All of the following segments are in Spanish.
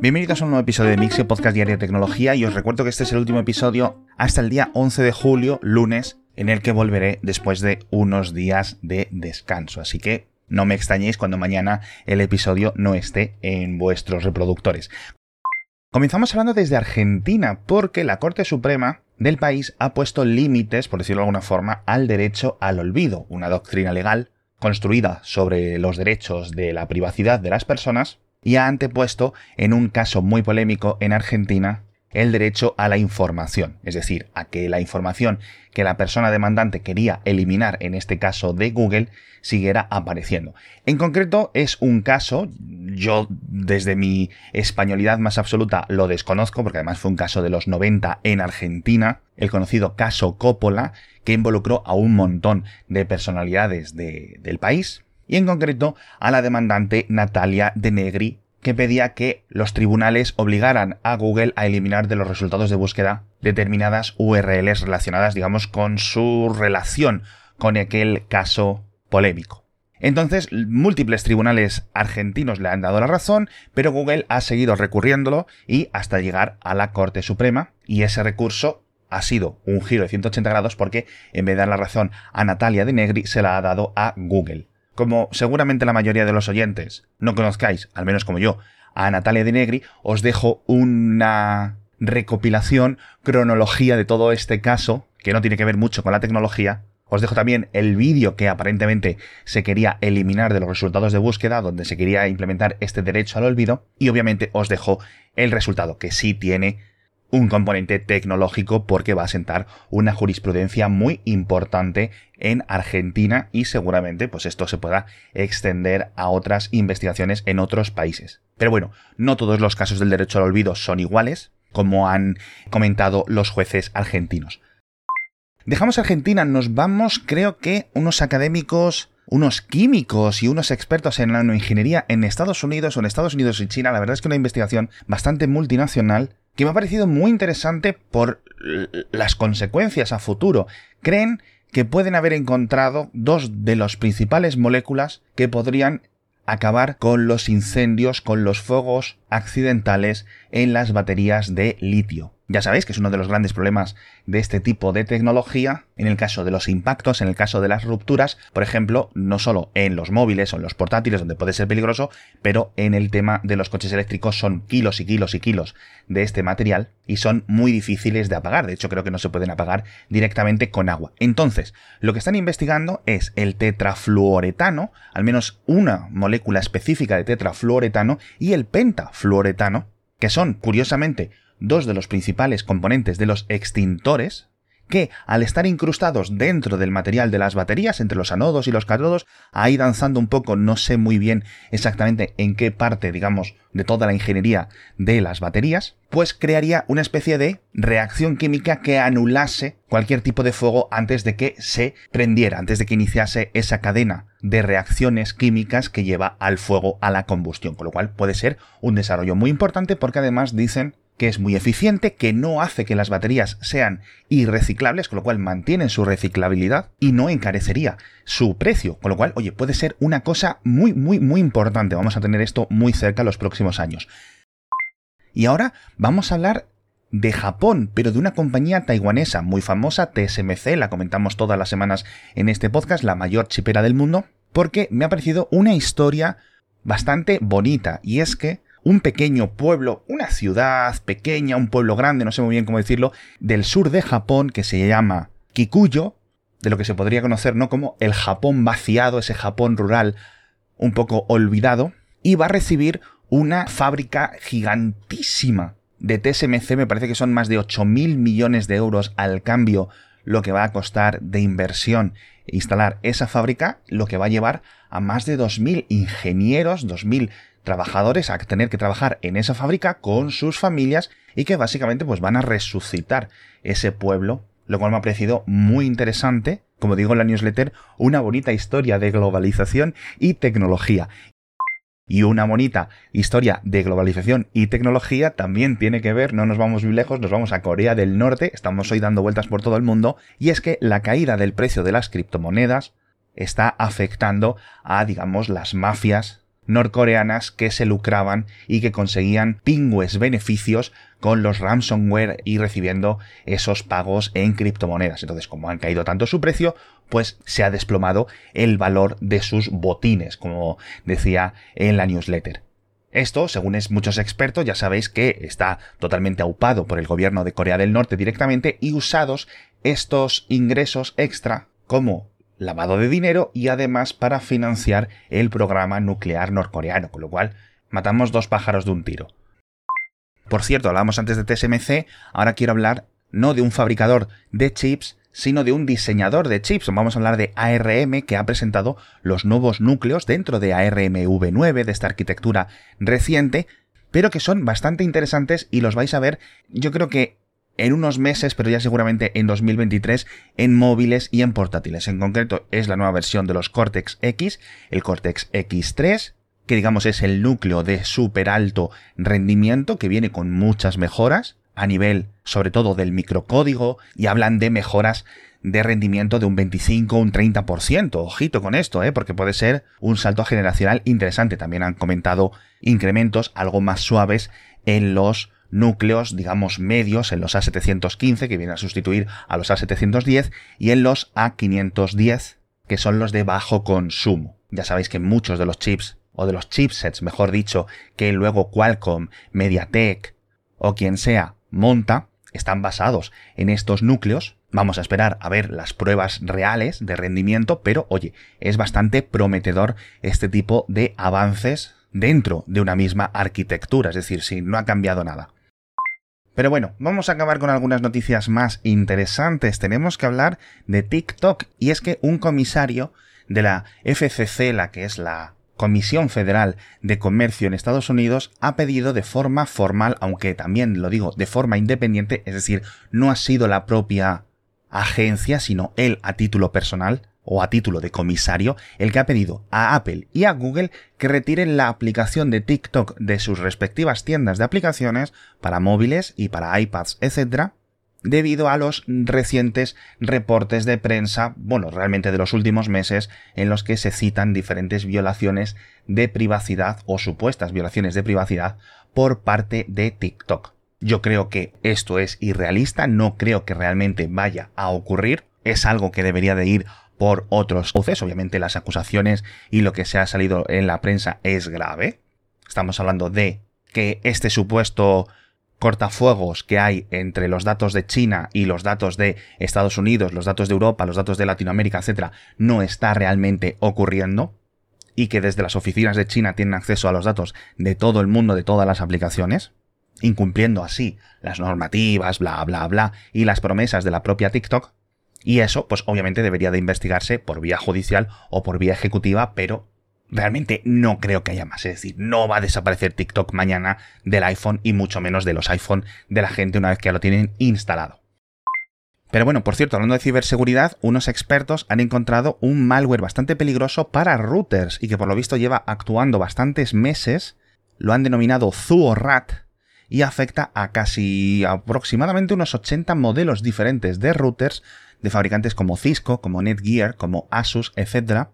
Bienvenidos a un nuevo episodio de Mixio Podcast Diario de Tecnología y os recuerdo que este es el último episodio hasta el día 11 de julio, lunes, en el que volveré después de unos días de descanso. Así que no me extrañéis cuando mañana el episodio no esté en vuestros reproductores. Comenzamos hablando desde Argentina porque la Corte Suprema del país ha puesto límites, por decirlo de alguna forma, al derecho al olvido, una doctrina legal construida sobre los derechos de la privacidad de las personas y ha antepuesto en un caso muy polémico en Argentina el derecho a la información, es decir, a que la información que la persona demandante quería eliminar, en este caso de Google, siguiera apareciendo. En concreto, es un caso, yo desde mi españolidad más absoluta lo desconozco, porque además fue un caso de los 90 en Argentina, el conocido caso Coppola, que involucró a un montón de personalidades del país, y en concreto a la demandante Natalia de Negri, que pedía que los tribunales obligaran a Google a eliminar de los resultados de búsqueda determinadas URLs relacionadas, digamos, con su relación con aquel caso polémico. Entonces, múltiples tribunales argentinos le han dado la razón, pero Google ha seguido recurriéndolo y hasta llegar a la Corte Suprema, y ese recurso ha sido un giro de 180 grados porque en vez de dar la razón a Natalia de Negri, se la ha dado a Google. Como seguramente la mayoría de los oyentes no conozcáis, al menos como yo, a Natalia de Negri, os dejo una recopilación, cronología de todo este caso, que no tiene que ver mucho con la tecnología. Os dejo también el vídeo que aparentemente se quería eliminar de los resultados de búsqueda, donde se quería implementar este derecho al olvido. Y obviamente os dejo el resultado, que sí tiene un componente tecnológico porque va a sentar una jurisprudencia muy importante en Argentina y seguramente pues esto se pueda extender a otras investigaciones en otros países. Pero bueno, no todos los casos del derecho al olvido son iguales, como han comentado los jueces argentinos. Dejamos Argentina, nos vamos, creo que unos académicos unos químicos y unos expertos en nanoingeniería en Estados Unidos o en Estados Unidos y China. La verdad es que una investigación bastante multinacional que me ha parecido muy interesante por las consecuencias a futuro. Creen que pueden haber encontrado dos de las principales moléculas que podrían acabar con los incendios, con los fuegos accidentales en las baterías de litio. Ya sabéis que es uno de los grandes problemas de este tipo de tecnología, en el caso de los impactos, en el caso de las rupturas, por ejemplo, no solo en los móviles o en los portátiles donde puede ser peligroso, pero en el tema de los coches eléctricos son kilos y kilos y kilos de este material y son muy difíciles de apagar. De hecho, creo que no se pueden apagar directamente con agua. Entonces, lo que están investigando es el tetrafluoretano, al menos una molécula específica de tetrafluoretano, y el pentafluoretano, que son, curiosamente, dos de los principales componentes de los extintores, que, al estar incrustados dentro del material de las baterías, entre los anodos y los cátodos, ahí danzando un poco, no sé muy bien exactamente en qué parte, digamos, de toda la ingeniería de las baterías, pues crearía una especie de reacción química que anulase cualquier tipo de fuego antes de que se prendiera, antes de que iniciase esa cadena de reacciones químicas que lleva al fuego a la combustión, con lo cual puede ser un desarrollo muy importante porque además dicen que es muy eficiente, que no hace que las baterías sean irreciclables, con lo cual mantienen su reciclabilidad y no encarecería su precio, con lo cual, oye, puede ser una cosa muy, muy, muy importante. Vamos a tener esto muy cerca los próximos años. Y ahora vamos a hablar de Japón, pero de una compañía taiwanesa muy famosa, TSMC, la comentamos todas las semanas en este podcast, la mayor chipera del mundo, porque me ha parecido una historia bastante bonita, y es que un pequeño pueblo, una ciudad pequeña, un pueblo grande, no sé muy bien cómo decirlo, del sur de Japón que se llama Kikuyo, de lo que se podría conocer no como el Japón vaciado, ese Japón rural un poco olvidado, y va a recibir una fábrica gigantísima de TSMC, me parece que son más de 8 mil millones de euros al cambio lo que va a costar de inversión instalar esa fábrica, lo que va a llevar a más de 2.000 ingenieros, 2.000 trabajadores a tener que trabajar en esa fábrica con sus familias y que básicamente pues van a resucitar ese pueblo, lo cual me ha parecido muy interesante, como digo en la newsletter, una bonita historia de globalización y tecnología. Y una bonita historia de globalización y tecnología también tiene que ver, no nos vamos muy lejos, nos vamos a Corea del Norte, estamos hoy dando vueltas por todo el mundo, y es que la caída del precio de las criptomonedas está afectando a, digamos, las mafias norcoreanas que se lucraban y que conseguían pingües beneficios con los ransomware y recibiendo esos pagos en criptomonedas. Entonces, como han caído tanto su precio, pues se ha desplomado el valor de sus botines, como decía en la newsletter. Esto, según es muchos expertos, ya sabéis que está totalmente aupado por el gobierno de Corea del Norte directamente y usados estos ingresos extra como lavado de dinero y además para financiar el programa nuclear norcoreano, con lo cual matamos dos pájaros de un tiro. Por cierto, hablábamos antes de TSMC, ahora quiero hablar no de un fabricador de chips, sino de un diseñador de chips. Vamos a hablar de ARM que ha presentado los nuevos núcleos dentro de ARM-V9, de esta arquitectura reciente, pero que son bastante interesantes y los vais a ver, yo creo que en unos meses, pero ya seguramente en 2023, en móviles y en portátiles. En concreto, es la nueva versión de los Cortex X, el Cortex X3, que digamos es el núcleo de súper alto rendimiento, que viene con muchas mejoras a nivel sobre todo del microcódigo y hablan de mejoras de rendimiento de un 25 o un 30%. Ojito con esto, ¿eh? porque puede ser un salto generacional interesante. También han comentado incrementos algo más suaves en los núcleos, digamos, medios en los A715, que vienen a sustituir a los A710, y en los A510, que son los de bajo consumo. Ya sabéis que muchos de los chips, o de los chipsets, mejor dicho, que luego Qualcomm, MediaTek o quien sea monta, están basados en estos núcleos. Vamos a esperar a ver las pruebas reales de rendimiento, pero oye, es bastante prometedor este tipo de avances dentro de una misma arquitectura, es decir, si no ha cambiado nada. Pero bueno, vamos a acabar con algunas noticias más interesantes. Tenemos que hablar de TikTok y es que un comisario de la FCC, la que es la Comisión Federal de Comercio en Estados Unidos ha pedido de forma formal, aunque también lo digo de forma independiente, es decir, no ha sido la propia agencia, sino él a título personal, o a título de comisario, el que ha pedido a Apple y a Google que retiren la aplicación de TikTok de sus respectivas tiendas de aplicaciones para móviles y para iPads, etc., debido a los recientes reportes de prensa, bueno, realmente de los últimos meses, en los que se citan diferentes violaciones de privacidad o supuestas violaciones de privacidad por parte de TikTok. Yo creo que esto es irrealista, no creo que realmente vaya a ocurrir, es algo que debería de ir por otros jueces. Obviamente las acusaciones y lo que se ha salido en la prensa es grave. Estamos hablando de que este supuesto cortafuegos que hay entre los datos de China y los datos de Estados Unidos, los datos de Europa, los datos de Latinoamérica, etcétera, no está realmente ocurriendo y que desde las oficinas de China tienen acceso a los datos de todo el mundo, de todas las aplicaciones, incumpliendo así las normativas, bla, bla, bla, y las promesas de la propia TikTok, y eso, pues obviamente debería de investigarse por vía judicial o por vía ejecutiva, pero realmente no creo que haya más. Es decir, no va a desaparecer TikTok mañana del iPhone y mucho menos de los iPhone de la gente una vez que ya lo tienen instalado. Pero bueno, por cierto, hablando de ciberseguridad, unos expertos han encontrado un malware bastante peligroso para routers y que por lo visto lleva actuando bastantes meses. Lo han denominado ZuoRat y afecta a casi aproximadamente unos 80 modelos diferentes de routers de fabricantes como Cisco, como Netgear, como Asus, etc.,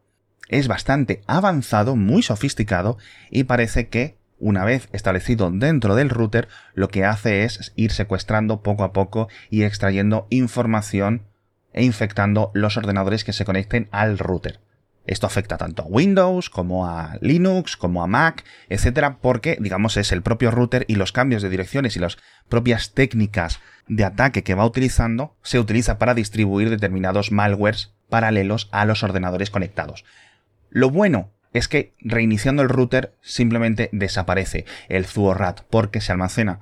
es bastante avanzado, muy sofisticado y parece que una vez establecido dentro del router, lo que hace es ir secuestrando poco a poco y extrayendo información e infectando los ordenadores que se conecten al router. Esto afecta tanto a Windows como a Linux, como a Mac, etcétera, porque, digamos, es el propio router y los cambios de direcciones y las propias técnicas de ataque que va utilizando se utiliza para distribuir determinados malwares paralelos a los ordenadores conectados. Lo bueno es que reiniciando el router simplemente desaparece el ZuoRat porque se almacena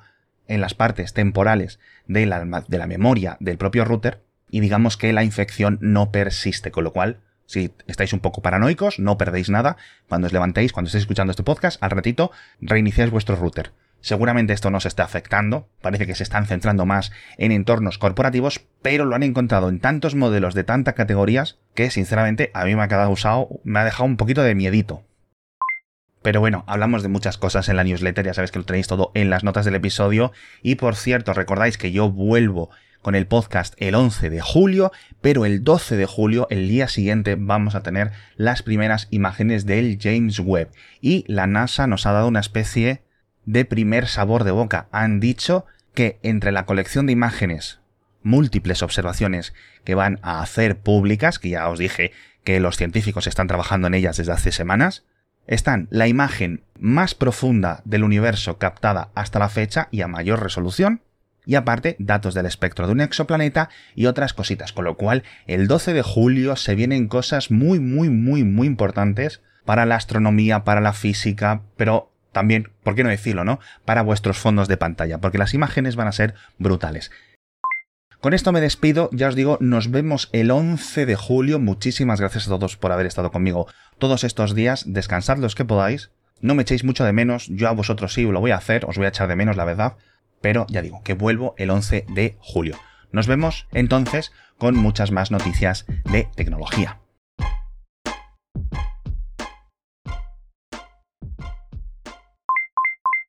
en las partes temporales de la, de la memoria del propio router y digamos que la infección no persiste, con lo cual si estáis un poco paranoicos, no perdéis nada. Cuando os levantéis, cuando estéis escuchando este podcast, al ratito reiniciáis vuestro router. Seguramente esto no se está afectando, parece que se están centrando más en entornos corporativos, pero lo han encontrado en tantos modelos de tantas categorías que sinceramente a mí me ha quedado usado, me ha dejado un poquito de miedito. Pero bueno, hablamos de muchas cosas en la newsletter, ya sabéis que lo tenéis todo en las notas del episodio. Y por cierto, recordáis que yo vuelvo con el podcast el 11 de julio, pero el 12 de julio, el día siguiente, vamos a tener las primeras imágenes del James Webb. Y la NASA nos ha dado una especie de primer sabor de boca. Han dicho que entre la colección de imágenes, múltiples observaciones que van a hacer públicas, que ya os dije que los científicos están trabajando en ellas desde hace semanas, están la imagen más profunda del universo captada hasta la fecha y a mayor resolución, y aparte datos del espectro de un exoplaneta y otras cositas, con lo cual el 12 de julio se vienen cosas muy, muy, muy, muy importantes para la astronomía, para la física, pero también, ¿por qué no decirlo, no? Para vuestros fondos de pantalla, porque las imágenes van a ser brutales. Con esto me despido, ya os digo, nos vemos el 11 de julio. Muchísimas gracias a todos por haber estado conmigo todos estos días. Descansad los que podáis. No me echéis mucho de menos, yo a vosotros sí lo voy a hacer, os voy a echar de menos la verdad, pero ya digo, que vuelvo el 11 de julio. Nos vemos entonces con muchas más noticias de tecnología.